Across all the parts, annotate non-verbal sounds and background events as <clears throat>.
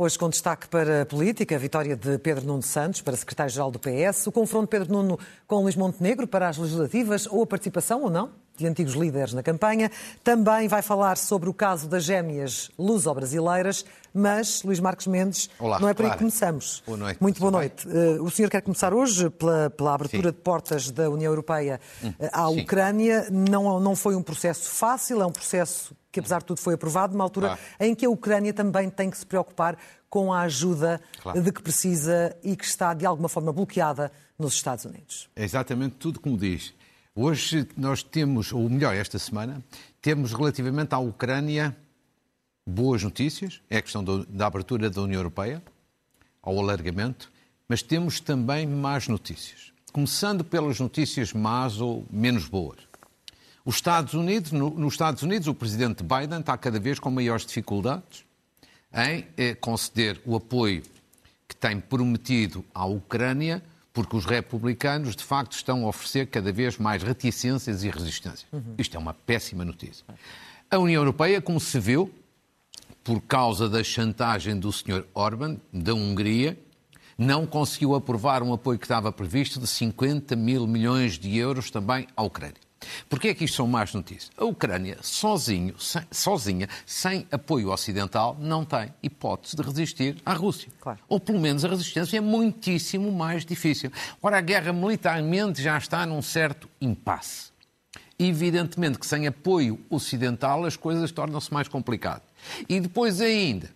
Hoje, com destaque para a política, a vitória de Pedro Nuno Santos para secretário-geral do PS, o confronto de Pedro Nuno com Luís Montenegro para as legislativas ou a participação ou não de antigos líderes na campanha. Também vai falar sobre o caso das gêmeas luso-brasileiras, mas, Luís Marcos Mendes, Olá, não é por aí Clara. que começamos. Boa noite. Muito boa noite. Eh, o senhor quer começar hoje pela, pela abertura Sim. de portas da União Europeia eh, à sim. Ucrânia. Não, não foi um processo fácil, é um processo que, apesar de tudo, foi aprovado numa altura Claro. em que a Ucrânia também tem que se preocupar com a ajuda Claro. de que precisa e que está, de alguma forma, bloqueada nos Estados Unidos. É exatamente tudo como diz. Hoje nós temos, ou melhor, esta semana, temos relativamente à Ucrânia boas notícias, é a questão do- da abertura da União Europeia, ao alargamento, mas temos também más notícias. Começando pelas notícias más ou menos boas. Os Estados Unidos, no- nos Estados Unidos, o presidente Biden está cada vez com maiores dificuldades em eh, conceder o apoio que tem prometido à Ucrânia, porque os republicanos, de facto, estão a oferecer cada vez mais reticências e resistência. Isto é uma péssima notícia. A União Europeia, como se viu, por causa da chantagem do Sr. Orban, da Hungria, não conseguiu aprovar um apoio que estava previsto de 50 mil milhões de euros também à Ucrânia. Porquê é que isto são más notícias? A Ucrânia, sozinho, sem- sozinha, sem apoio ocidental, não tem hipótese de resistir à Rússia. Claro. Ou pelo menos a resistência é muitíssimo mais difícil. Ora, a guerra militarmente já está num certo impasse. Evidentemente que sem apoio ocidental as coisas tornam-se mais complicadas. E depois ainda,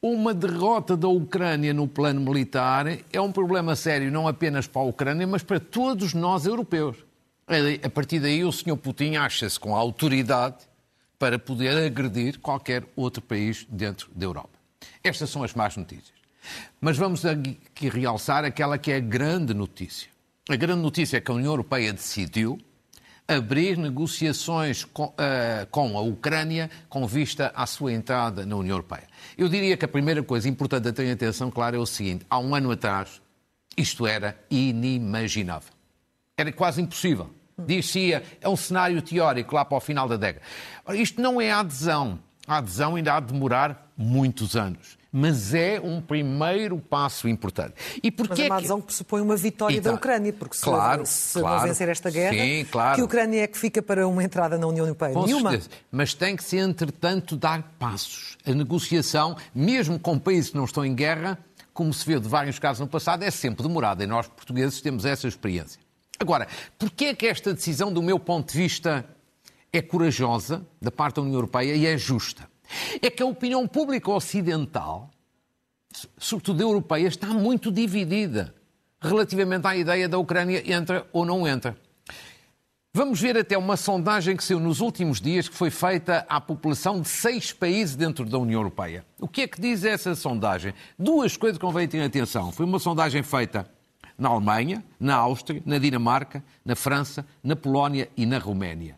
uma derrota da Ucrânia no plano militar é um problema sério não apenas para a Ucrânia, mas para todos nós europeus. A partir daí o Sr. Putin acha-se com a autoridade para poder agredir qualquer outro país dentro da Europa. Estas são as más notícias. Mas vamos aqui realçar aquela que é a grande notícia. A grande notícia é que a União Europeia decidiu abrir negociações com, eh, com a Ucrânia com vista à sua entrada na União Europeia. Eu diria que a primeira coisa importante a ter atenção, claro, é o seguinte: há um ano atrás, isto era inimaginável. Era quase impossível. Dizia, é um cenário teórico lá para o final da década. Ora, isto não é adesão. A adesão ainda há de demorar muitos anos. Mas é um primeiro passo importante. E Mas porquê é uma adesão que pressupõe uma vitória da Então, Ucrânia, porque se, claro, se claro. não vencer esta guerra, Sim, claro. que a Ucrânia é que fica para uma entrada na União Europeia? Com Nenhuma. certeza. Mas tem que se, entretanto, dar passos. A negociação, mesmo com países que não estão em guerra, como se viu de vários casos no passado, é sempre demorada. E nós, portugueses, temos essa experiência. Agora, porquê é que esta decisão, do meu ponto de vista, é corajosa da parte da União Europeia e é justa? É que a opinião pública ocidental, sobretudo a europeia, está muito dividida relativamente à ideia da Ucrânia entra ou não entra. Vamos ver até uma sondagem que saiu nos últimos dias, que foi feita à população de seis países dentro da União Europeia. O que é que diz essa sondagem? Duas coisas que convém ter atenção. Foi uma sondagem feita na Alemanha, na Áustria, na Dinamarca, na França, na Polónia e na Roménia.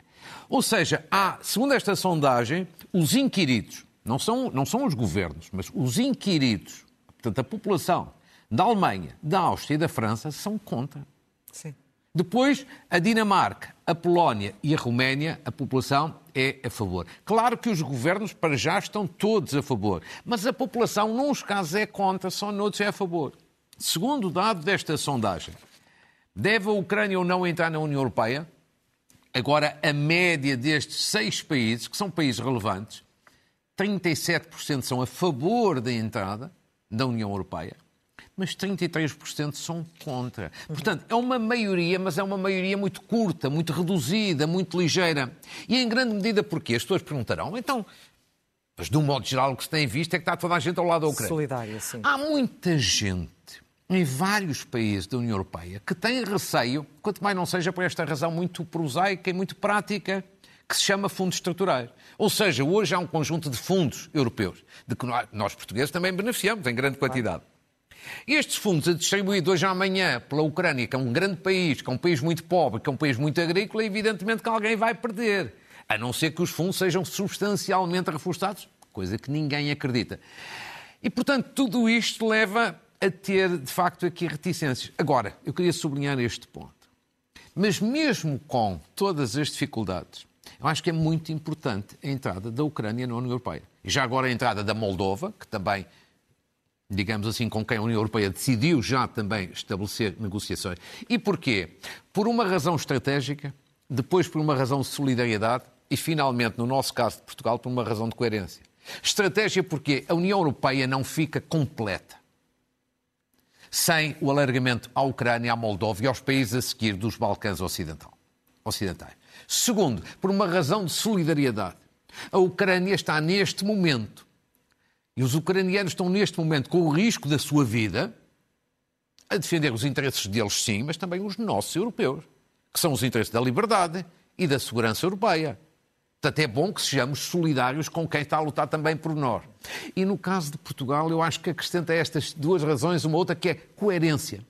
Ou seja, há, segundo esta sondagem, os inquiridos, não são, não são os governos, mas os inquiridos, portanto, a população da Alemanha, da Áustria e da França são contra. Sim. Depois, a Dinamarca, a Polónia e a Roménia, a população é a favor. Claro que os governos, para já, estão todos a favor. Mas a população, nos casos, é contra, só noutros é a favor. Segundo o dado desta sondagem, deve a Ucrânia ou não entrar na União Europeia? Agora, a média destes seis países, que são países relevantes, 37% são a favor da entrada da União Europeia, mas 33% são contra. Portanto, é uma maioria, mas é uma maioria muito curta, muito reduzida, muito ligeira. E em grande medida porquê? As pessoas perguntarão, então, mas de um modo geral o que se tem visto é que está toda a gente ao lado da Ucrânia. Solidária, sim. Há muita gente em vários países da União Europeia que tem receio, quanto mais não seja por esta razão muito prosaica e muito prática, que se chama fundos estruturais. Ou seja, hoje há um conjunto de fundos europeus, de que nós, nós portugueses também beneficiamos em grande quantidade. Estes fundos distribuídos hoje amanhã pela Ucrânia, que é um grande país, que é um país muito pobre, que é um país muito agrícola, evidentemente que alguém vai perder. A não ser que os fundos sejam substancialmente reforçados, coisa que ninguém acredita. E, portanto, tudo isto leva a ter, de facto, aqui reticências. Agora, eu queria sublinhar este ponto. Mas mesmo com todas as dificuldades, eu acho que é muito importante a entrada da Ucrânia na União Europeia. E já agora a entrada da Moldova, que também digamos assim, com quem a União Europeia decidiu já também estabelecer negociações. E porquê? Por uma razão estratégica, depois por uma razão de solidariedade e, finalmente, no nosso caso de Portugal, por uma razão de coerência. Estratégia porque a União Europeia não fica completa sem o alargamento à Ucrânia, à Moldova e aos países a seguir dos Balcãs ocidentais. Segundo, por uma razão de solidariedade. A Ucrânia está neste momento e os ucranianos estão neste momento com o risco da sua vida a defender os interesses deles, sim, mas também os nossos europeus, que são os interesses da liberdade e da segurança europeia. Portanto, é bom que sejamos solidários com quem está a lutar também por nós. E no caso de Portugal, eu acho que acrescenta a estas duas razões uma outra que é coerência.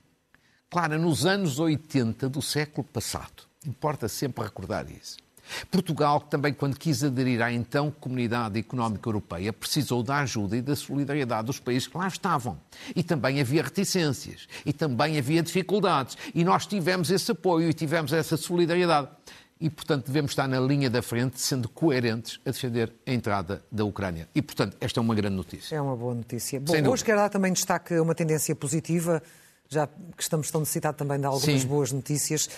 Claro, nos anos 80 do século passado, importa sempre recordar isso. Portugal, também quando quis aderir à então Comunidade Económica Europeia, precisou da ajuda e da solidariedade dos países que lá estavam. E também havia reticências, e também havia dificuldades. E nós tivemos esse apoio e tivemos essa solidariedade. E, portanto, devemos estar na linha da frente, sendo coerentes a defender a entrada da Ucrânia. E, portanto, esta é uma grande notícia. É uma boa notícia. Bom, hoje quero dar também destaque a uma tendência positiva já que estamos tão necessitados também de algumas Sim. boas notícias.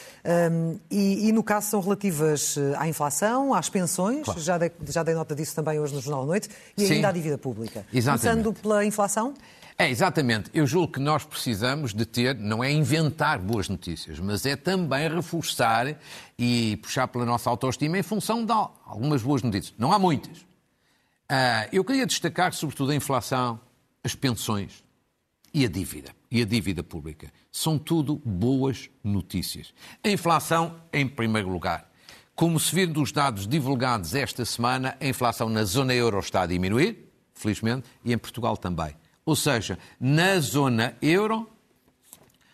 Um, e, e, no caso, são relativas eh, à inflação, às pensões, claro. já, dei, já dei nota disso também hoje no Jornal da Noite, e Sim. ainda à dívida pública. Exatamente. Começando pela inflação? É, exatamente. Eu julgo que nós precisamos de ter, não é inventar boas notícias, mas é também reforçar e puxar pela nossa autoestima em função de algumas boas notícias. Não há muitas. Uh, eu queria destacar, sobretudo, a inflação, as pensões e a dívida e a dívida pública. São tudo boas notícias. A inflação, em primeiro lugar. Como se vir dos dados divulgados esta semana, a inflação na zona euro está a diminuir, felizmente, e em Portugal também. Ou seja, na zona euro,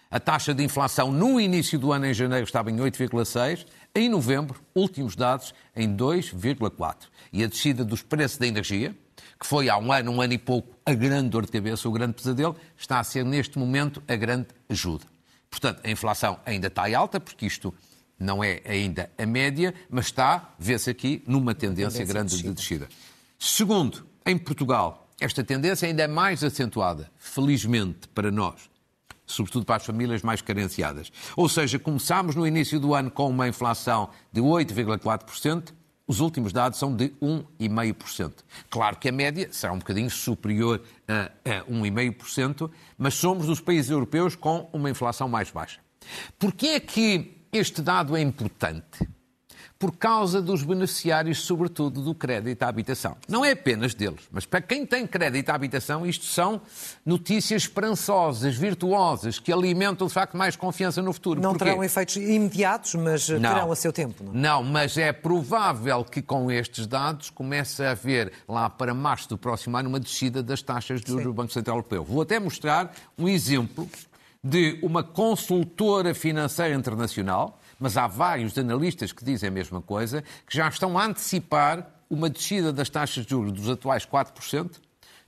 a taxa de inflação no início do ano, em janeiro, estava em 8,6%, em novembro, últimos dados, em 2,4%. E a descida dos preços da energia, que foi há um ano, um ano e pouco, a grande dor de cabeça, o grande pesadelo, está a ser neste momento a grande ajuda. Portanto, a inflação ainda está alta, porque isto não é ainda a média, mas está, vê-se aqui, numa tendência, tendência grande de descida. Segundo, em Portugal, esta tendência ainda é mais acentuada, felizmente para nós, sobretudo para as famílias mais carenciadas. Ou seja, começámos no início do ano com uma inflação de 8,4%, os últimos dados são de 1,5%. Claro que a média será um bocadinho superior a, a 1,5%, mas somos dos países europeus com uma inflação mais baixa. Por que é que este dado é importante? Por causa dos beneficiários, sobretudo do crédito à habitação. Não é apenas deles, mas para quem tem crédito à habitação, isto são notícias esperançosas, virtuosas, que alimentam de facto mais confiança no futuro. Não Porquê? terão efeitos imediatos, mas não, terão a seu tempo. Não? É? não, mas é provável que com estes dados comece a haver, lá para março do próximo ano, uma descida das taxas de juros do Banco Central Europeu. Vou até mostrar um exemplo de uma consultora financeira internacional mas há vários analistas que dizem a mesma coisa, que já estão a antecipar uma descida das taxas de juros dos atuais 4%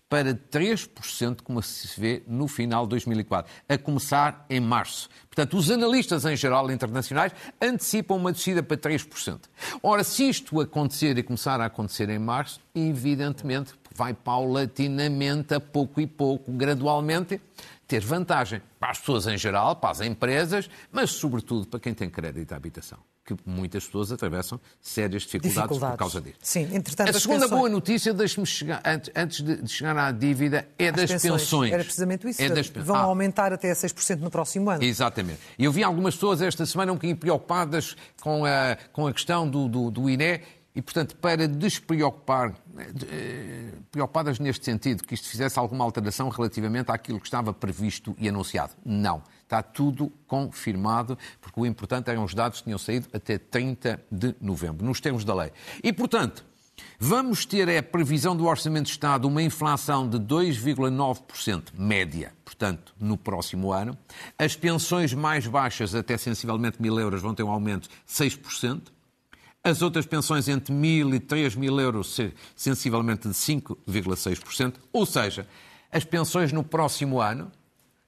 para 3%, como se vê no final de 2004, a começar em março. Portanto, os analistas em geral internacionais antecipam uma descida para 3%. Ora, se isto acontecer e começar a acontecer em março, evidentemente vai paulatinamente, a pouco e pouco, gradualmente, ter vantagem para as pessoas em geral, para as empresas, mas sobretudo para quem tem crédito à habitação, que muitas pessoas atravessam sérias dificuldades, dificuldades. por causa disso. Sim, entretanto, a segunda pensões... boa notícia, deixe-me chegar, antes, antes de chegar à dívida, é as das pensões. pensões. Era precisamente isso. É das... Vão ah. aumentar até 6% no próximo ano. Exatamente. E eu vi algumas pessoas esta semana um bocadinho preocupadas com a, com a questão do, do, do INE e, portanto, para despreocupar, eh, preocupadas neste sentido, que isto fizesse alguma alteração relativamente àquilo que estava previsto e anunciado. Não. Está tudo confirmado, porque o importante eram os dados que tinham saído até 30 de novembro, nos termos da lei. E, portanto, Vamos ter é a previsão do Orçamento de Estado uma inflação de 2,9% média, portanto, no próximo ano. As pensões mais baixas, até sensivelmente mil euros, vão ter um aumento de 6%. As outras pensões entre mil e 3 mil euros, sensivelmente de 5,6%. Ou seja, as pensões no próximo ano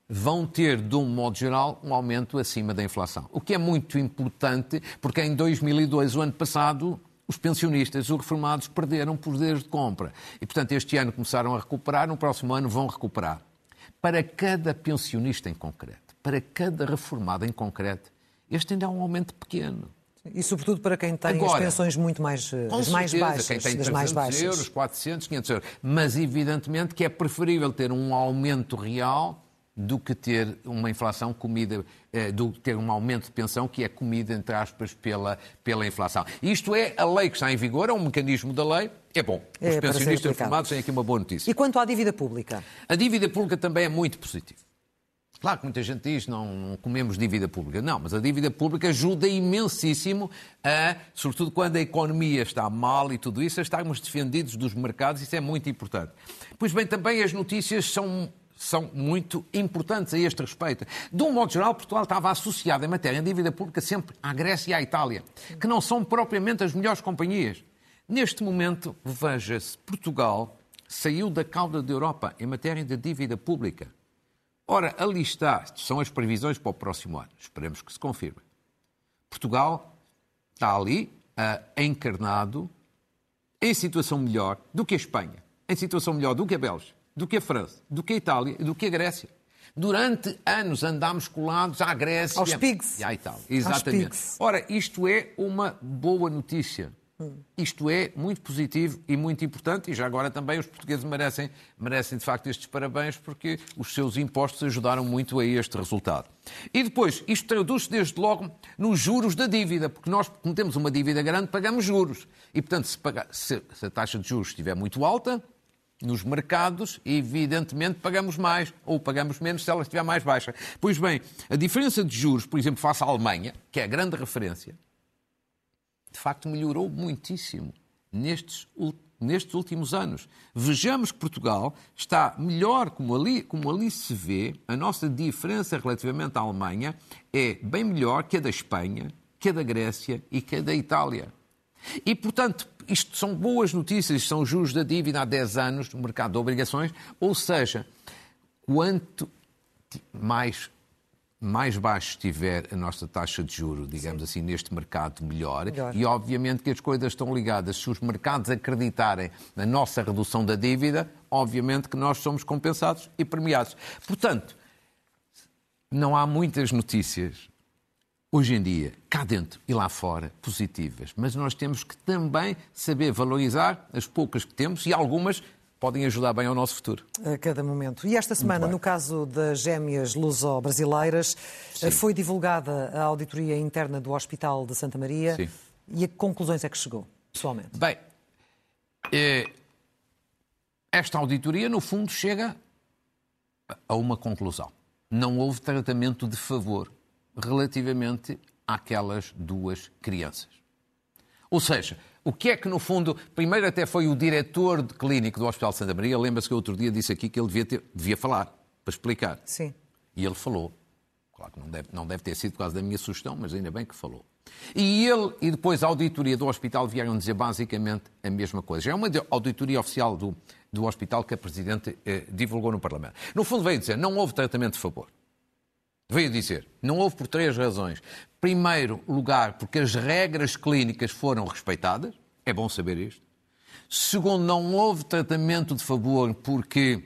vão ter, de um modo geral, um aumento acima da inflação. O que é muito importante, porque em 2002, o ano passado, os pensionistas, os reformados, perderam poderes de compra. E, portanto, este ano começaram a recuperar, no próximo ano vão recuperar. Para cada pensionista em concreto, para cada reformado em concreto, este ainda é um aumento pequeno. E sobretudo para quem tem Agora, as pensões muito mais, eh, as mais baixas. Quem tem 300 mais baixas. euros, 400, 500 euros. Mas evidentemente que é preferível ter um aumento real do que ter uma inflação comida, eh, do que ter um aumento de pensão que é comida, entre aspas, pela, pela inflação. Isto é a lei que está em vigor, é um mecanismo da lei, é bom. Os é, pensionistas reformados têm aqui uma boa notícia. E quanto à dívida pública? A dívida pública também é muito positiva. Claro que muita gente diz não, comemos dívida pública. Não, mas a dívida pública ajuda imensíssimo a, sobretudo quando a economia está mal e tudo isso, a estarmos defendidos dos mercados, isso é muito importante. Pois bem, também as notícias são são muito importantes a este respeito. De um modo geral, Portugal estava associado em matéria de dívida pública sempre à Grécia e à Itália, que não são propriamente as melhores companhias. Neste momento, veja-se, Portugal saiu da cauda da Europa em matéria de dívida pública. Ora, ali está, são as previsões para o próximo ano. Esperemos que se confirme. Portugal está ali, uh, encarnado, em situação melhor do que a Espanha, em situação melhor do que a Bélgica, do que a França, do que a Itália e do que a Grécia. Durante anos andámos colados à Grécia Aos e à Itália. Exatamente. Ora, isto é uma boa notícia. Isto é muito positivo e muito importante, e já agora também os portugueses merecem, merecem de facto estes parabéns, porque os seus impostos ajudaram muito a este resultado. E depois, isto traduz-se desde logo nos juros da dívida, porque nós, como temos uma dívida grande, pagamos juros. E, portanto, se, pagar, se, se a taxa de juros estiver muito alta, nos mercados, evidentemente pagamos mais ou pagamos menos se ela estiver mais baixa. Pois bem, a diferença de juros, por exemplo, face à Alemanha, que é a grande referência, de facto melhorou muitíssimo nestes, nestes últimos anos. Vejamos que Portugal está melhor, como ali, como ali se vê, a nossa diferença relativamente à Alemanha é bem melhor que a da Espanha, que a da Grécia e que a da Itália. E, portanto, isto são boas notícias, são juros da dívida há 10 anos no mercado de obrigações, ou seja, quanto mais mais baixo estiver a nossa taxa de juro, digamos Sim. assim, neste mercado, melhor. melhor. E obviamente que as coisas estão ligadas. Se os mercados acreditarem na nossa redução da dívida, obviamente que nós somos compensados e premiados. Portanto, não há muitas notícias hoje em dia, cá dentro e lá fora, positivas. Mas nós temos que também saber valorizar as poucas que temos e algumas podem ajudar bem ao nosso futuro. A cada momento. E esta semana, no caso das gêmeas luso-brasileiras, foi divulgada a auditoria interna do Hospital de Santa Maria. Sim. E a que conclusões é que chegou, pessoalmente? Bem, eh, esta auditoria, no fundo, chega a uma conclusão. Não houve tratamento de favor relativamente àquelas duas crianças. Ou seja, o que é que, no fundo, primeiro até foi o diretor de clínico do Hospital Santa Maria, lembra-se que outro dia disse aqui que ele devia, ter, devia falar, para explicar. Sim. E ele falou. Claro que não deve, não deve ter sido por causa da minha sugestão, mas ainda bem que falou. E ele e depois a auditoria do hospital vieram dizer basicamente a mesma coisa. Já é uma auditoria oficial do, do hospital que a Presidente eh, divulgou no Parlamento. No fundo veio dizer, não houve tratamento de favor. Veio dizer, não houve por três razões. Primeiro lugar, porque as regras clínicas foram respeitadas, é bom saber isto. Segundo, não houve tratamento de favor porque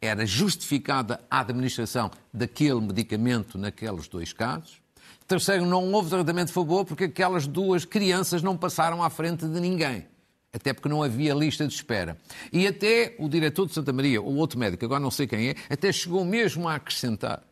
era justificada a administração daquele medicamento naqueles dois casos. Terceiro, não houve tratamento de favor porque aquelas duas crianças não passaram à frente de ninguém. Até porque não havia lista de espera. E até o diretor de Santa Maria, ou outro médico, agora não sei quem é, até chegou mesmo a acrescentar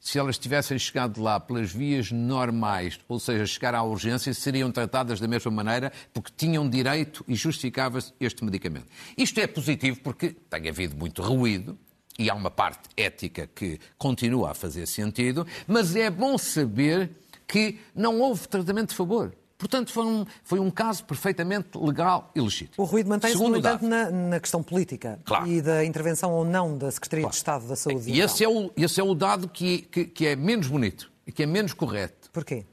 se elas tivessem chegado lá pelas vias normais, ou seja, chegar à urgência, seriam tratadas da mesma maneira porque tinham direito e justificava-se este medicamento. Isto é positivo porque tem havido muito ruído e há uma parte ética que continua a fazer sentido, mas é bom saber que não houve tratamento de favor. Portanto, foi um, foi um caso perfeitamente legal e legítimo. O ruído mantém-se, no entanto, na, na questão política Claro. e da intervenção ou não da Secretaria de Estado da Saúde. E esse é o, esse é o dado que, que, que é menos bonito e que é menos correto. Porquê?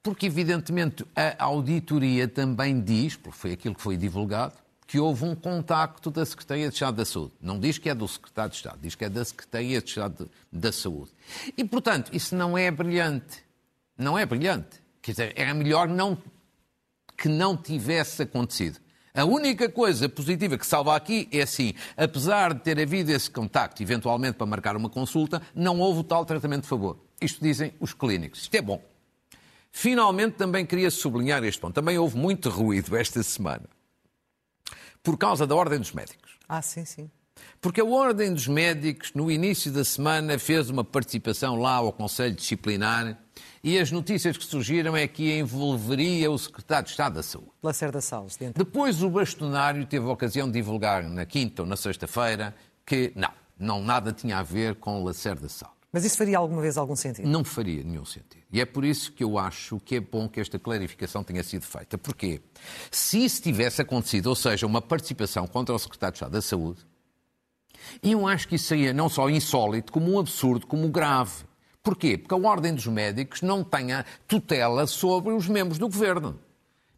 Porque, evidentemente, a auditoria também diz, porque foi aquilo que foi divulgado, que houve um contacto da Secretaria de Estado da Saúde. Não diz que é do Secretário de Estado, diz que é da Secretaria de Estado da Saúde. E, portanto, isso não é brilhante. Não é brilhante. Quer dizer, era melhor não, que não tivesse acontecido. A única coisa positiva que salva aqui é assim, apesar de ter havido esse contacto, eventualmente para marcar uma consulta, não houve o tal tratamento de favor. Isto dizem os clínicos. Isto é bom. Finalmente, também queria sublinhar este ponto. Também houve muito ruído esta semana. Por causa da Ordem dos Médicos. Ah, sim, sim. Porque a Ordem dos Médicos, no início da semana, fez uma participação lá ao Conselho Disciplinar e as notícias que surgiram é que envolveria o Secretário de Estado da Saúde. Lacerda Salles, dentro. Depois o bastonário teve a ocasião de divulgar na quinta ou na sexta-feira que não, não nada tinha a ver com o Lacerda Salles. Mas isso faria alguma vez algum sentido? Não faria nenhum sentido. E é por isso que eu acho que é bom que esta clarificação tenha sido feita. Porquê? Se isso tivesse acontecido, ou seja, uma participação contra o Secretário de Estado da Saúde, eu acho que isso seria não só insólito, como um absurdo, como grave. Porquê? Porque a Ordem dos Médicos não tem a tutela sobre os membros do Governo.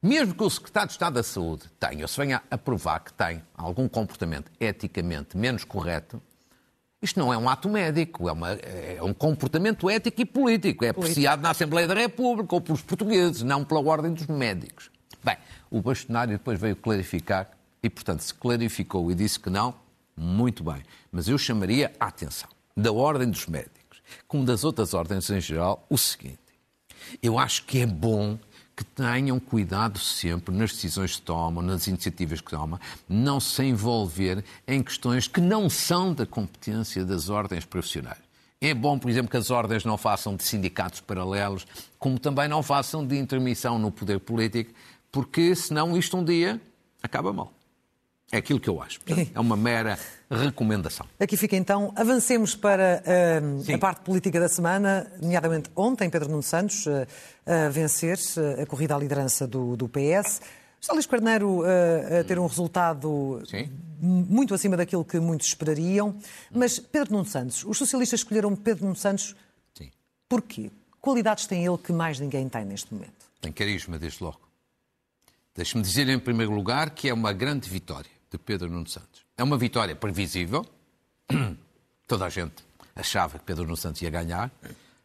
Mesmo que o Secretário de Estado da Saúde tenha, ou se venha a provar que tem algum comportamento eticamente menos correto, isto não é um ato médico, é, uma- é um comportamento ético e político. É apreciado na Assembleia da República ou pelos portugueses, não pela Ordem dos Médicos. Bem, o bastonário depois veio clarificar e, portanto, se clarificou e disse que não, muito bem. Mas eu chamaria a atenção da Ordem dos Médicos, como das outras ordens em geral, o seguinte. Eu acho que é bom que tenham cuidado sempre nas decisões que tomam, nas iniciativas que tomam, não se envolver em questões que não são da competência das ordens profissionais. É bom, por exemplo, que as ordens não façam de sindicatos paralelos, como também não façam de intermissão no poder político, porque senão isto um dia acaba mal. É aquilo que eu acho. Portanto, é uma mera recomendação. Aqui fica então. Avancemos para Sim. a parte política da semana, nomeadamente ontem, Pedro Nuno Santos ah, a vencer ah, a corrida à liderança do, do PS. Está Luís Carneiro ah, a ter um resultado Sim. muito acima daquilo que muitos esperariam. Mas Pedro Nuno Santos, os socialistas escolheram Pedro Nuno Santos Sim. porquê? Qualidades tem ele que mais ninguém tem neste momento? Tem carisma, desde logo. Deixe-me dizer, em primeiro lugar, que é uma grande vitória de Pedro Nuno Santos. É uma vitória previsível. <clears throat> Toda a gente achava que Pedro Nuno Santos ia ganhar,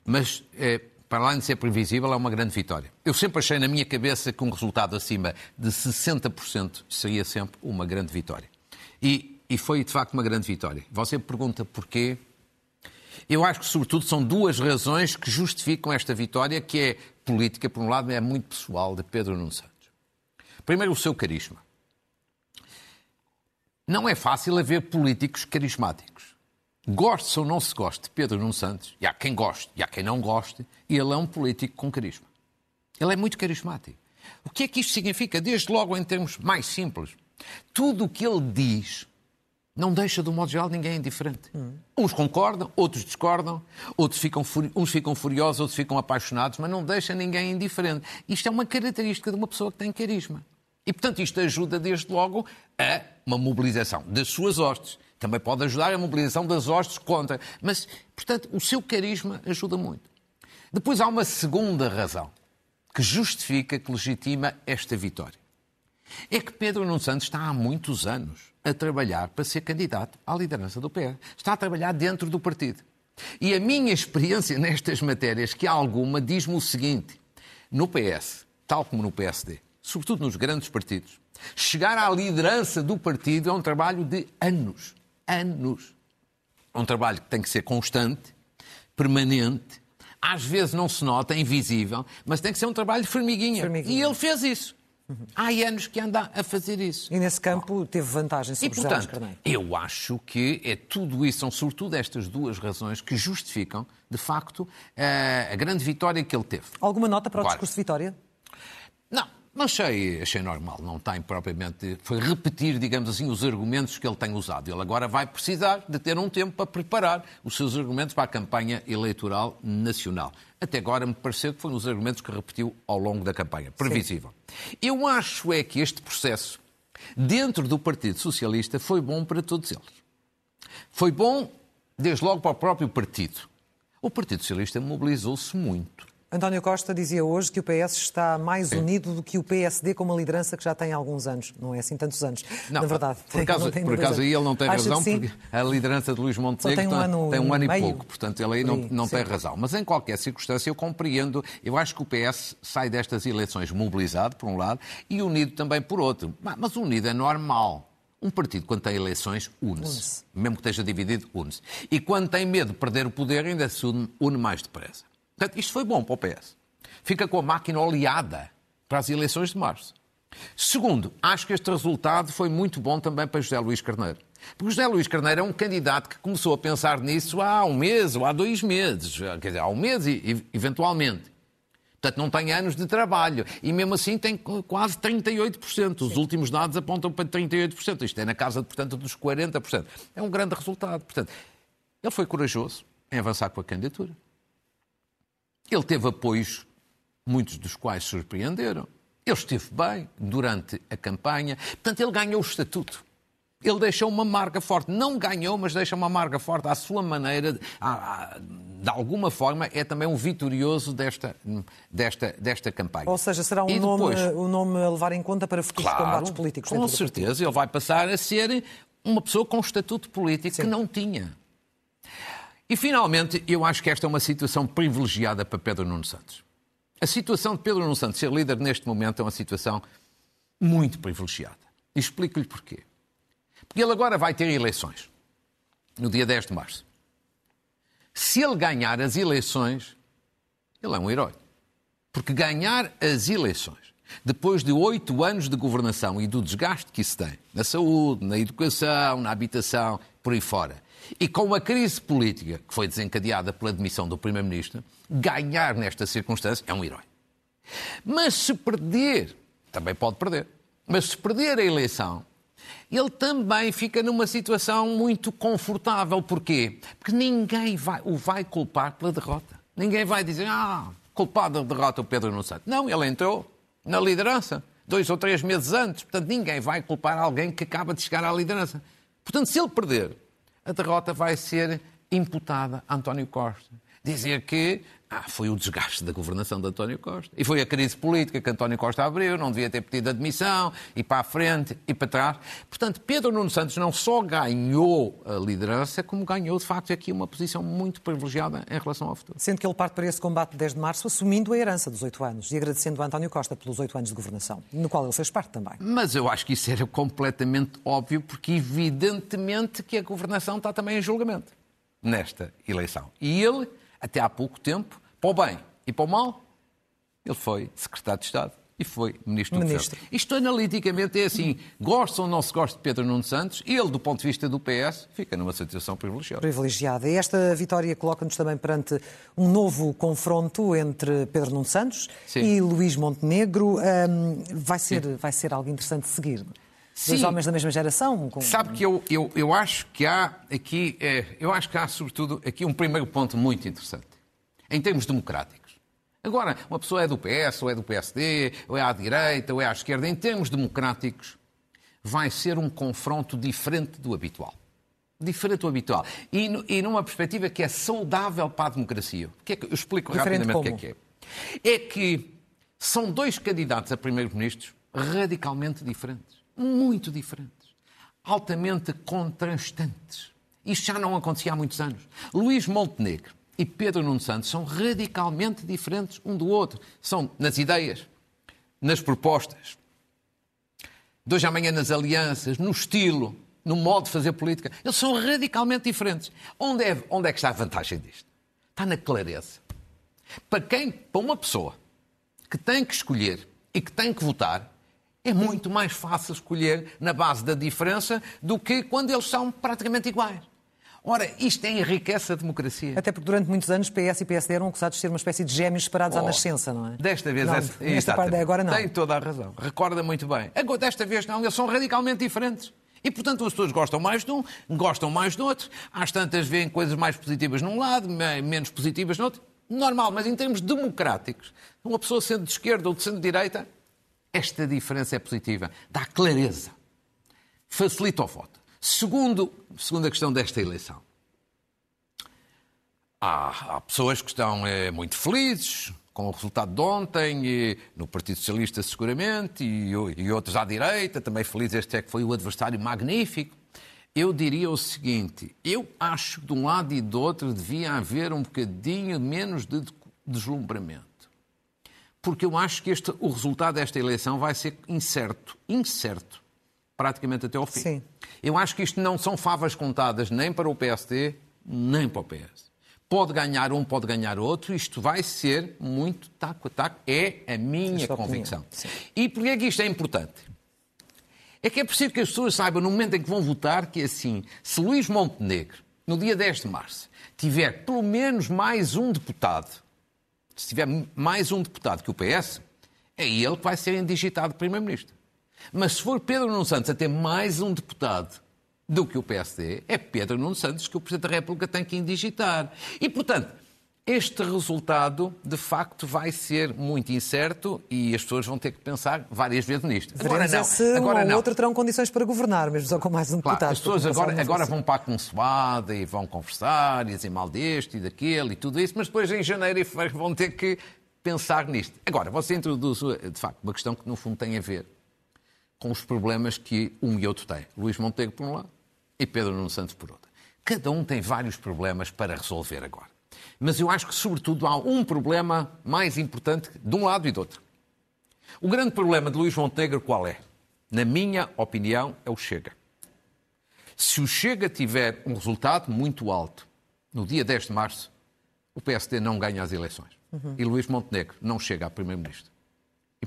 mas, eh, para além de ser previsível, é uma grande vitória. Eu sempre achei na minha cabeça que um resultado acima de 60% seria sempre uma grande vitória. E, e foi, de facto, uma grande vitória. Você pergunta porquê. Eu acho que, sobretudo, são duas razões que justificam esta vitória, que é política, por um lado, é muito pessoal, de Pedro Nuno Santos. Primeiro, o seu carisma. Não é fácil haver políticos carismáticos. Goste ou não se goste de Pedro Nuno Santos, e há quem goste e há quem não goste, ele é um político com carisma. Ele é muito carismático. O que é que isto significa? Desde logo em termos mais simples. Tudo o que ele diz não deixa, do modo geral, ninguém indiferente. Uns concordam, outros discordam, outros ficam uns ficam furiosos, outros ficam apaixonados, mas não deixa ninguém indiferente. Isto é uma característica de uma pessoa que tem carisma. E, portanto, isto ajuda, desde logo, a uma mobilização das suas hostes. Também pode ajudar a mobilização das hostes contra. Mas, portanto, o seu carisma ajuda muito. Depois há uma segunda razão que justifica, que legitima esta vitória. É que Pedro Nuno Santos está há muitos anos a trabalhar para ser candidato à liderança do PS. Está a trabalhar dentro do partido. E a minha experiência nestas matérias, que há alguma, diz-me o seguinte: no PS, tal como no PSD, sobretudo nos grandes partidos, chegar à liderança do partido é um trabalho de anos. Anos. É um trabalho que tem que ser constante, permanente, às vezes não se nota, é invisível, mas tem que ser um trabalho de formiguinha. Formiguinha. E ele fez isso. Há anos que anda a fazer isso. E nesse campo teve vantagem E, sobre Luís portanto, Carneiro. eu acho que é tudo isso, são sobretudo estas duas razões que justificam, de facto, a, a grande vitória que ele teve. Alguma nota para o Claro. discurso de vitória? Não, achei, achei normal, não tem propriamente. Foi repetir, digamos assim, os argumentos que ele tem usado. Ele agora vai precisar de ter um tempo para preparar os seus argumentos para a campanha eleitoral nacional. Até agora me pareceu que foi nos argumentos que repetiu ao longo da campanha. Previsível. Sim. Eu acho é que este processo, dentro do Partido Socialista, foi bom para todos eles. Foi bom, desde logo, para o próprio partido. O Partido Socialista mobilizou-se muito António Costa dizia hoje que o PS está mais Sim. unido do que o PSD com uma liderança que já tem alguns anos. Não é assim tantos anos, não, na verdade. Por acaso, tem, por acaso aí ele não tem razão, porque a liderança de Luís Montenegro tem um ano, tem um ano e pouco, portanto ele aí não, não tem razão. Mas em qualquer circunstância eu compreendo, eu acho que o PS sai destas eleições mobilizado, por um lado, e unido também por outro. Mas unido é normal. Um partido, quando tem eleições, une-se. Une Mesmo que esteja dividido, une-se. E quando tem medo de perder o poder, ainda se une, une mais depressa. Portanto, isto foi bom para o PS. Fica com a máquina oleada para as eleições de março. Segundo, acho que este resultado foi muito bom também para José Luís Carneiro. Porque José Luís Carneiro é um candidato que começou a pensar nisso há um mês ou há dois meses. Quer dizer, há um mês, eventualmente. Portanto, não tem anos de trabalho. E mesmo assim tem quase 38%. Os Sim. últimos dados apontam para 38%. Isto é na casa, portanto, dos 40%. É um grande resultado. Portanto, ele foi corajoso em avançar com a candidatura. Ele teve apoios, muitos dos quais surpreenderam. Ele esteve bem durante a campanha. Portanto, ele ganhou o estatuto. Ele deixou uma marca forte. Não ganhou, mas deixa uma marca forte à sua maneira. de alguma forma, é também um vitorioso desta, desta, desta campanha. Ou seja, será um, nome, um nome a levar em conta para futuros claro, combates políticos? Com certeza. Ele vai passar a ser uma pessoa com estatuto político Sim. que não tinha. E, finalmente, eu acho que esta é uma situação privilegiada para Pedro Nuno Santos. A situação de Pedro Nuno Santos ser líder neste momento é uma situação muito privilegiada. E explico-lhe porquê. Porque ele agora vai ter eleições, no dia 10 de março. Se ele ganhar as eleições, ele é um herói. Porque ganhar as eleições, depois de oito anos de governação e do desgaste que isso tem, na saúde, na educação, na habitação, por aí fora, e com uma crise política que foi desencadeada pela demissão do Primeiro-Ministro, ganhar nesta circunstância é um herói. Mas se perder, também pode perder, mas se perder a eleição, ele também fica numa situação muito confortável. Porquê? Porque ninguém vai, o vai culpar pela derrota. Ninguém vai dizer, ah, culpado da derrota o Pedro Nuno Santos. Não, ele entrou na liderança dois ou três meses antes. Portanto, ninguém vai culpar alguém que acaba de chegar à liderança. Portanto, se ele perder, a derrota vai ser imputada a António Costa. Dizer que ah, foi o desgaste da governação de António Costa. E foi a crise política que António Costa abriu, não devia ter pedido admissão, e para a frente e para trás. Portanto, Pedro Nuno Santos não só ganhou a liderança, como ganhou, de facto, aqui uma posição muito privilegiada em relação ao futuro. Sendo que ele parte para esse combate desde março, assumindo a herança dos oito anos e agradecendo a António Costa pelos oito anos de governação, no qual ele fez parte também. Mas eu acho que isso era completamente óbvio, porque evidentemente que a governação está também em julgamento nesta eleição. E ele, até há pouco tempo, para o bem e para o mal, ele foi secretário de Estado e foi ministro, ministro. do Isto analiticamente é assim, gosta ou não se gosta de Pedro Nuno Santos, ele, do ponto de vista do PS, fica numa situação privilegiada. Privilegiada. E esta vitória coloca-nos também perante um novo confronto entre Pedro Nuno Santos Sim. e Luís Montenegro. Um, vai, ser, vai ser algo interessante de seguir. Sim. Dois homens da mesma geração. Com... Sabe que eu, eu, eu acho que há aqui, é, eu acho que há sobretudo aqui um primeiro ponto muito interessante em termos democráticos. Agora, uma pessoa é do PS, ou é do PSD, ou é à direita, ou é à esquerda, em termos democráticos, vai ser um confronto diferente do habitual. Diferente do habitual. E, e numa perspectiva que é saudável para a democracia. O que é que, eu explico diferente rapidamente o que é que é. É que são dois candidatos a primeiro-ministros radicalmente diferentes. Muito diferentes. Altamente contrastantes. Isto já não acontecia há muitos anos. Luís Montenegro e Pedro Nuno Santos são radicalmente diferentes um do outro. São nas ideias, nas propostas, de hoje amanhã nas alianças, no estilo, no modo de fazer política. Eles são radicalmente diferentes. Onde é, onde é que está a vantagem disto? Está na clareza. Para quem, para uma pessoa que tem que escolher e que tem que votar, é muito mais fácil escolher na base da diferença do que quando eles são praticamente iguais. Ora, isto enriquece a democracia. Até porque durante muitos anos PS e PSD eram acusados de ser uma espécie de gêmeos separados Oh, à nascença, não é? Desta vez não, é. Nesta parte agora não. Tem toda a razão. Recorda muito bem. Agora, desta vez não, eles são radicalmente diferentes. E, portanto, as pessoas gostam mais de um, gostam mais do outro. Às tantas veem coisas mais positivas num lado, me- menos positivas no outro. Normal, mas em termos democráticos, uma pessoa sendo de esquerda ou de centro-direita, esta diferença é positiva. Dá clareza. Facilita o voto. Segundo, segunda questão desta eleição. Há, há pessoas que estão eh, muito felizes com o resultado de ontem, e no Partido Socialista seguramente, e, e outros à direita, também felizes, este é que foi o adversário magnífico. Eu diria o seguinte, eu acho que de um lado e do outro devia haver um bocadinho menos de- deslumbramento. Porque eu acho que este, o resultado desta eleição vai ser incerto, incerto, praticamente até ao fim. Sim. Eu acho que isto não são favas contadas nem para o PSD, nem para o PS. Pode ganhar um, pode ganhar outro, isto vai ser muito taco a taco, é a minha opinião, convicção. E porquê é que isto é importante? É que é preciso que as pessoas saibam, no momento em que vão votar, que assim, se Luís Montenegro, no dia 10 de março, tiver pelo menos mais um deputado, se tiver mais um deputado que o PS, é ele que vai ser indigitado Primeiro-Ministro. Mas se for Pedro Nuno Santos a ter mais um deputado do que o PSD, é Pedro Nuno Santos que o Presidente da República tem que indigitar. E, portanto, este resultado, de facto, vai ser muito incerto e as pessoas vão ter que pensar várias vezes nisto. Agora Veremos não. se um Agora ou não. outro terão condições para governar, mesmo só com mais um Claro, deputado. as pessoas agora, agora funciona. vão para a consoada e vão conversar e dizer mal deste e daquele e tudo isso, mas depois em janeiro e fevereiro vão ter que pensar nisto. Agora, você introduz, de facto, uma questão que no fundo tem a ver com os problemas que um e outro têm. Luís Montenegro por um lado e Pedro Nuno Santos por outro. Cada um tem vários problemas para resolver agora. Mas eu acho que, sobretudo, há um problema mais importante de um lado e do outro. O grande problema de Luís Montenegro qual é? Na minha opinião, é o Chega. Se o Chega tiver um resultado muito alto no dia 10 de março, o PSD não ganha as eleições. E Luís Montenegro não chega a Primeiro-Ministro.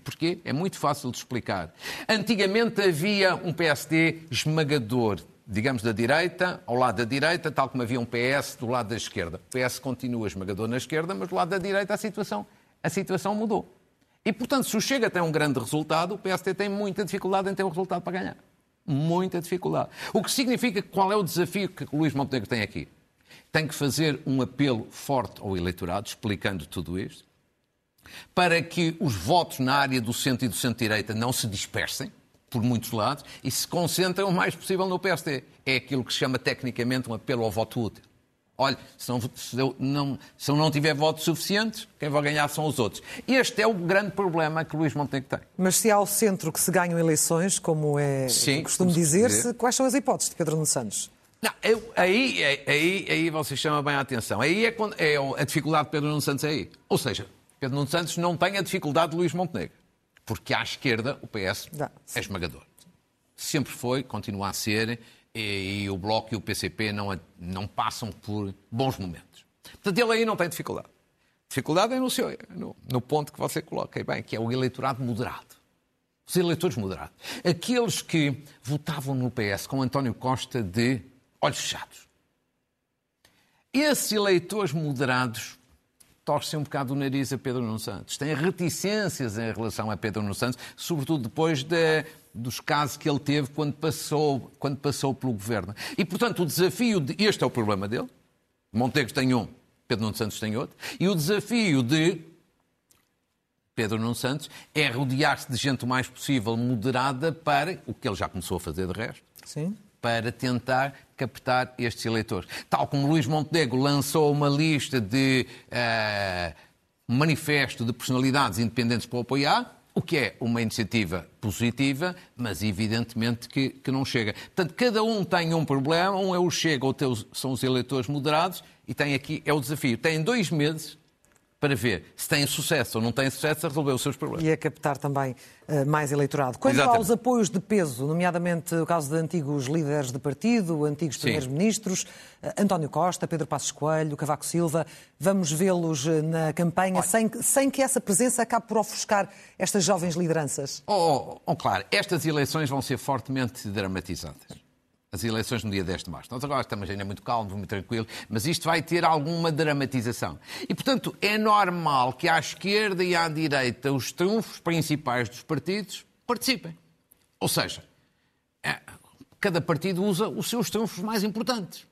Porquê? É muito fácil de explicar. Antigamente havia um PSD esmagador, digamos, da direita, ao lado da direita, tal como havia um PS do lado da esquerda. O PS continua esmagador na esquerda, mas do lado da direita a situação, a situação mudou. E, portanto, se o Chega tem um grande resultado, o PSD tem muita dificuldade em ter um resultado para ganhar. Muita dificuldade. O que significa qual é o desafio que o Luís Montenegro tem aqui? Tem que fazer um apelo forte ao eleitorado, explicando tudo isto, para que os votos na área do centro e do centro-direita não se dispersem por muitos lados e se concentrem o mais possível no PSD. É aquilo que se chama tecnicamente um apelo ao voto útil. Olha, se, não, se, eu não, se eu não tiver votos suficientes, quem vai ganhar são os outros. Este é o grande problema que Luís Montenegro tem. Mas se há o centro que se ganham eleições, como é Sim, costume dizer-se, dizer. quais são as hipóteses de Pedro Nuno Santos? Não, eu- aí, aí, aí você chama bem a atenção. Aí é, quando, é a dificuldade de Pedro Nuno Santos é aí. Ou seja, Pedro Nuno Santos não tem a dificuldade de Luís Montenegro. Porque à esquerda o PS é esmagador. Sempre foi, continua a ser, e, e o Bloco e o PCP não, a- não passam por bons momentos. Portanto, ele aí não tem dificuldade. Dificuldade é no, seu, no, no ponto que você coloca, e bem, que é o eleitorado moderado. Os eleitores moderados. Aqueles que votavam no PS com António Costa de olhos fechados. Esses eleitores moderados torcem um bocado o nariz a Pedro Nuno Santos. Têm reticências em relação a Pedro Nuno Santos, sobretudo depois de- dos casos que ele teve quando passou, quando passou pelo governo. E, portanto, o desafio de... Este é o problema dele. Montenegro tem um, Pedro Nuno Santos tem outro. E o desafio de Pedro Nuno Santos é rodear-se de gente o mais possível moderada para, o que ele já começou a fazer de resto, Sim. para tentar captar estes eleitores. Tal como Luís Montenegro lançou uma lista de eh, manifesto de personalidades independentes para apoiar, o que é uma iniciativa positiva, mas evidentemente que, que não chega. Portanto, cada um tem um problema, um é o Chega, outro são os eleitores moderados, e tem aqui, é o desafio. Tem dois meses para ver se tem sucesso ou não tem sucesso a resolver os seus problemas. E a captar também eh, mais eleitorado. Quanto Exatamente. aos apoios de peso, nomeadamente o caso de antigos líderes de partido, antigos primeiros-ministros, eh, António Costa, Pedro Passos Coelho, Cavaco Silva, vamos vê-los eh, na campanha sem, que- sem que essa presença acabe por ofuscar estas jovens lideranças? Oh, oh, oh, claro, estas eleições vão ser fortemente dramatizadas. As eleições no dia 10 de março. Nós agora estamos ainda muito calmos, muito tranquilos, mas isto vai ter alguma dramatização. E, portanto, é normal que à esquerda e à direita os triunfos principais dos partidos participem. Ou seja, é, cada partido usa os seus triunfos mais importantes.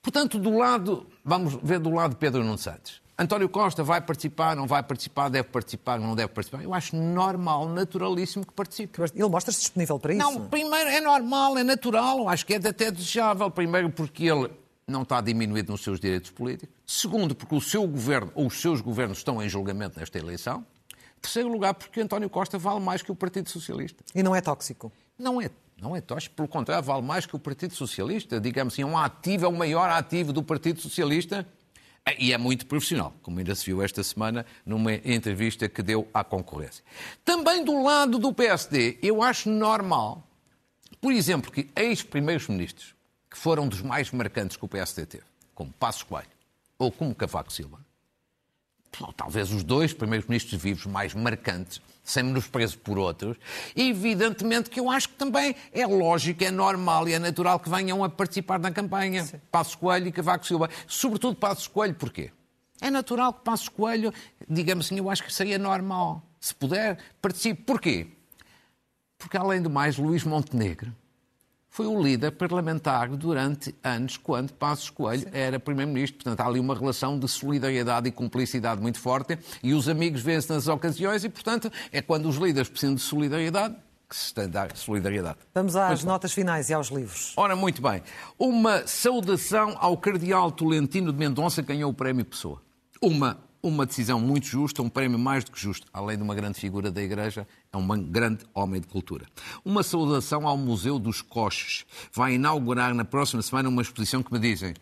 Portanto, do lado, vamos ver do lado de Pedro Nuno Santos. António Costa vai participar, não vai participar, deve participar, não deve participar. Eu acho normal, naturalíssimo que participe. Ele mostra-se disponível para isso? Não, primeiro é normal, é natural, eu acho que é até desejável. Primeiro porque ele não está diminuído nos seus direitos políticos. Segundo, porque o seu governo ou os seus governos estão em julgamento nesta eleição. Terceiro lugar, porque António Costa vale mais que o Partido Socialista. E não é tóxico? Não é não é tóxico, pelo contrário, vale mais que o Partido Socialista. Digamos assim, é um ativo, é o maior ativo do Partido Socialista e é muito profissional, como ainda se viu esta semana numa entrevista que deu à concorrência. Também do lado do PSD, eu acho normal, por exemplo, que ex-primeiros ministros, que foram dos mais marcantes que o PSD teve, como Passos Coelho ou como Cavaco Silva, talvez os dois primeiros ministros vivos mais marcantes, sem menosprezo por outros, e evidentemente que eu acho que também é lógico, é normal e é natural que venham a participar na campanha. Sim. Passos Coelho e Cavaco Silva. Sobretudo Passos Coelho, porquê? É natural que Passos Coelho, digamos assim, eu acho que seria normal. Se puder, participe. Porquê? Porque, além do mais, Luís Montenegro foi o líder parlamentar durante anos, quando Passos Coelho era Primeiro-Ministro. Portanto, há ali uma relação de solidariedade e cumplicidade muito forte e os amigos vêm-se nas ocasiões e, portanto, é quando os líderes precisam de solidariedade que se tem de dar solidariedade. Vamos às pois notas finais e aos livros. Ora, muito bem. Uma saudação ao Cardeal Tolentino de Mendonça, que ganhou o Prémio Pessoa. Uma uma decisão muito justa, um prémio mais do que justo. Além de uma grande figura da Igreja, é um grande homem de cultura. Uma saudação ao Museu dos Coches. Vai inaugurar na próxima semana uma exposição que me dizem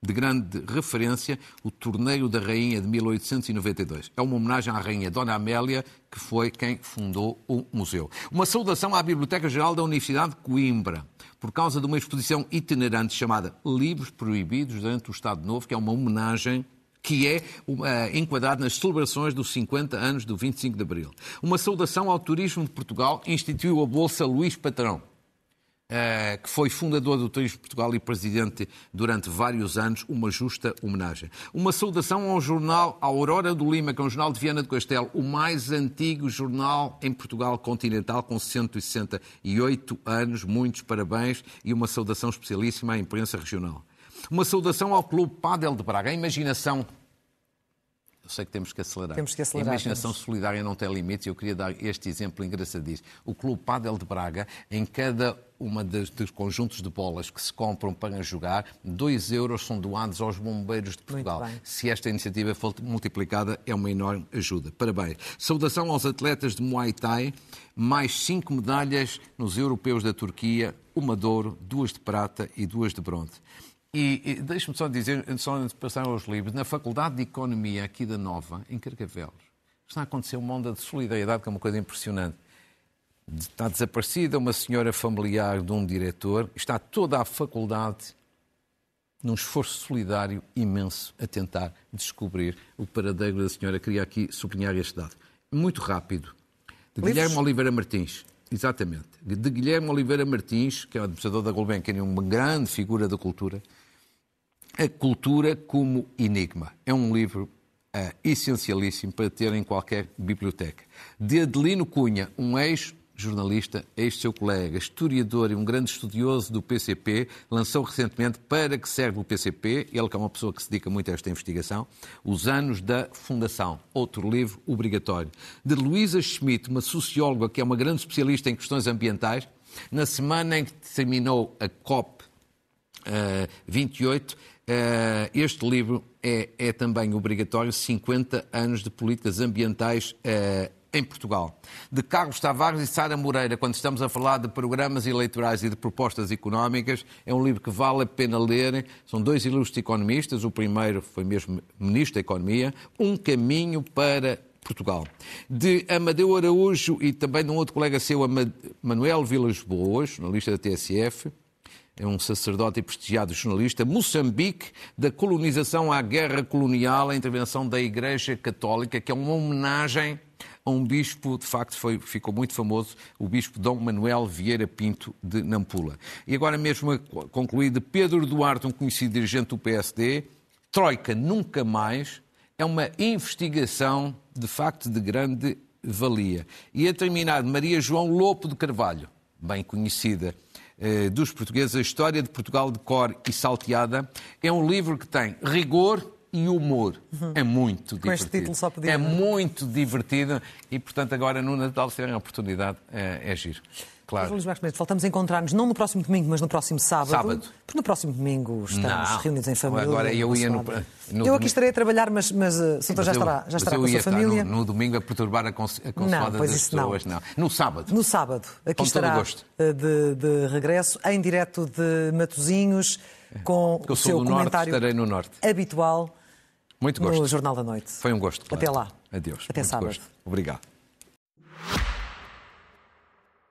de grande referência, o Torneio da Rainha de 1892. É uma homenagem à Rainha Dona Amélia, que foi quem fundou o museu. Uma saudação à Biblioteca Geral da Universidade de Coimbra, por causa de uma exposição itinerante chamada Livros Proibidos durante o Estado Novo, que é uma homenagem que é uh, enquadrado nas celebrações dos 50 anos do 25 de Abril. Uma saudação ao turismo de Portugal instituiu a Bolsa Luís Patrão, Uh, que foi fundador do Turismo de Portugal e presidente durante vários anos, uma justa homenagem. Uma saudação ao jornal Aurora do Lima, que é um jornal de Viana do Castelo, o mais antigo jornal em Portugal continental, com 168 anos. Muitos parabéns e uma saudação especialíssima à imprensa regional. Uma saudação ao Clube Padel de Braga. A imaginação eu sei que temos que acelerar. Temos que acelerar. A imaginação temos. solidária não tem limites e eu queria dar este exemplo engraçadíssimo. O Clube Padel de Braga, em cada uma dos, dos, conjuntos de bolas que se compram para jogar, 2 euros são doados aos bombeiros de Portugal. Se esta iniciativa for multiplicada, é uma enorme ajuda. Parabéns. Saudação aos atletas de Muay Thai, mais cinco medalhas nos europeus da Turquia, uma de ouro, duas de prata e duas de bronze. E, e deixe-me só dizer, só antes de passar aos livros, na Faculdade de Economia aqui da Nova, em Carcavelos, está a acontecer uma onda de solidariedade que é uma coisa impressionante. Está desaparecida uma senhora familiar de um diretor, está toda a faculdade num esforço solidário imenso a tentar descobrir o paradeiro da senhora. Queria aqui sublinhar este dado. Muito rápido. De Guilherme Oliveira Martins. Exatamente. De Guilherme Oliveira Martins, que é o administrador da Gulbenkian uma grande figura da cultura, a Cultura como Enigma. É um livro uh, essencialíssimo para ter em qualquer biblioteca. De Adelino Cunha, um ex jornalista, ex-seu colega, historiador e um grande estudioso do PCP, lançou recentemente Para que serve o PCP, ele que é uma pessoa que se dedica muito a esta investigação, Os Anos da Fundação, outro livro obrigatório. De Luísa Schmidt, uma socióloga que é uma grande especialista em questões ambientais, na semana em que terminou a COP uh, 28, Uh, este livro é, é, também obrigatório, 50 anos de políticas ambientais uh, em Portugal. De Carlos Tavares e Sara Moreira, quando estamos a falar de programas eleitorais e de propostas económicas, é um livro que vale a pena ler. São dois ilustres economistas, o primeiro foi mesmo Ministro da Economia, Um Caminho para Portugal. De Amadeu Araújo e também de um outro colega seu, Manuel Vilas Boas, jornalista da TSF, é um sacerdote e prestigiado jornalista, Moçambique, da colonização à guerra colonial, a intervenção da Igreja Católica, que é uma homenagem a um bispo, de facto foi, ficou muito famoso, o bispo Dom Manuel Vieira Pinto de Nampula. E agora mesmo a concluir de Pedro Duarte, um conhecido dirigente do PSD, Troika nunca mais é uma investigação de facto de grande valia. E a terminar, Maria João Lopo de Carvalho, bem conhecida eh, dos portugueses, a história de Portugal de cor e salteada, é um livro que tem rigor e humor. Uhum. É muito divertido. Com este título só podia, é muito divertido e, portanto, agora no Natal, se tiverem a oportunidade, é, é giro. Claro. Luís Marques voltamos a encontrar-nos não no próximo domingo, mas no próximo sábado. Sábado. Porque no próximo domingo estamos não. reunidos em família. Agora eu ia no, no Eu aqui estarei a trabalhar, mas, mas uh, Soutor já estará, já estará com a sua família. No, no, domingo a perturbar a, cons a consoada das pessoas, não. não. No sábado. No sábado. Aqui com estará uh, de, de, regresso, em direto de Matozinhos, com o seu comentário norte, no norte. habitual Muito gosto. no Jornal da Noite. Foi um gosto. Claro. Até lá. Adeus. Até Muito sábado. Gosto. Obrigado.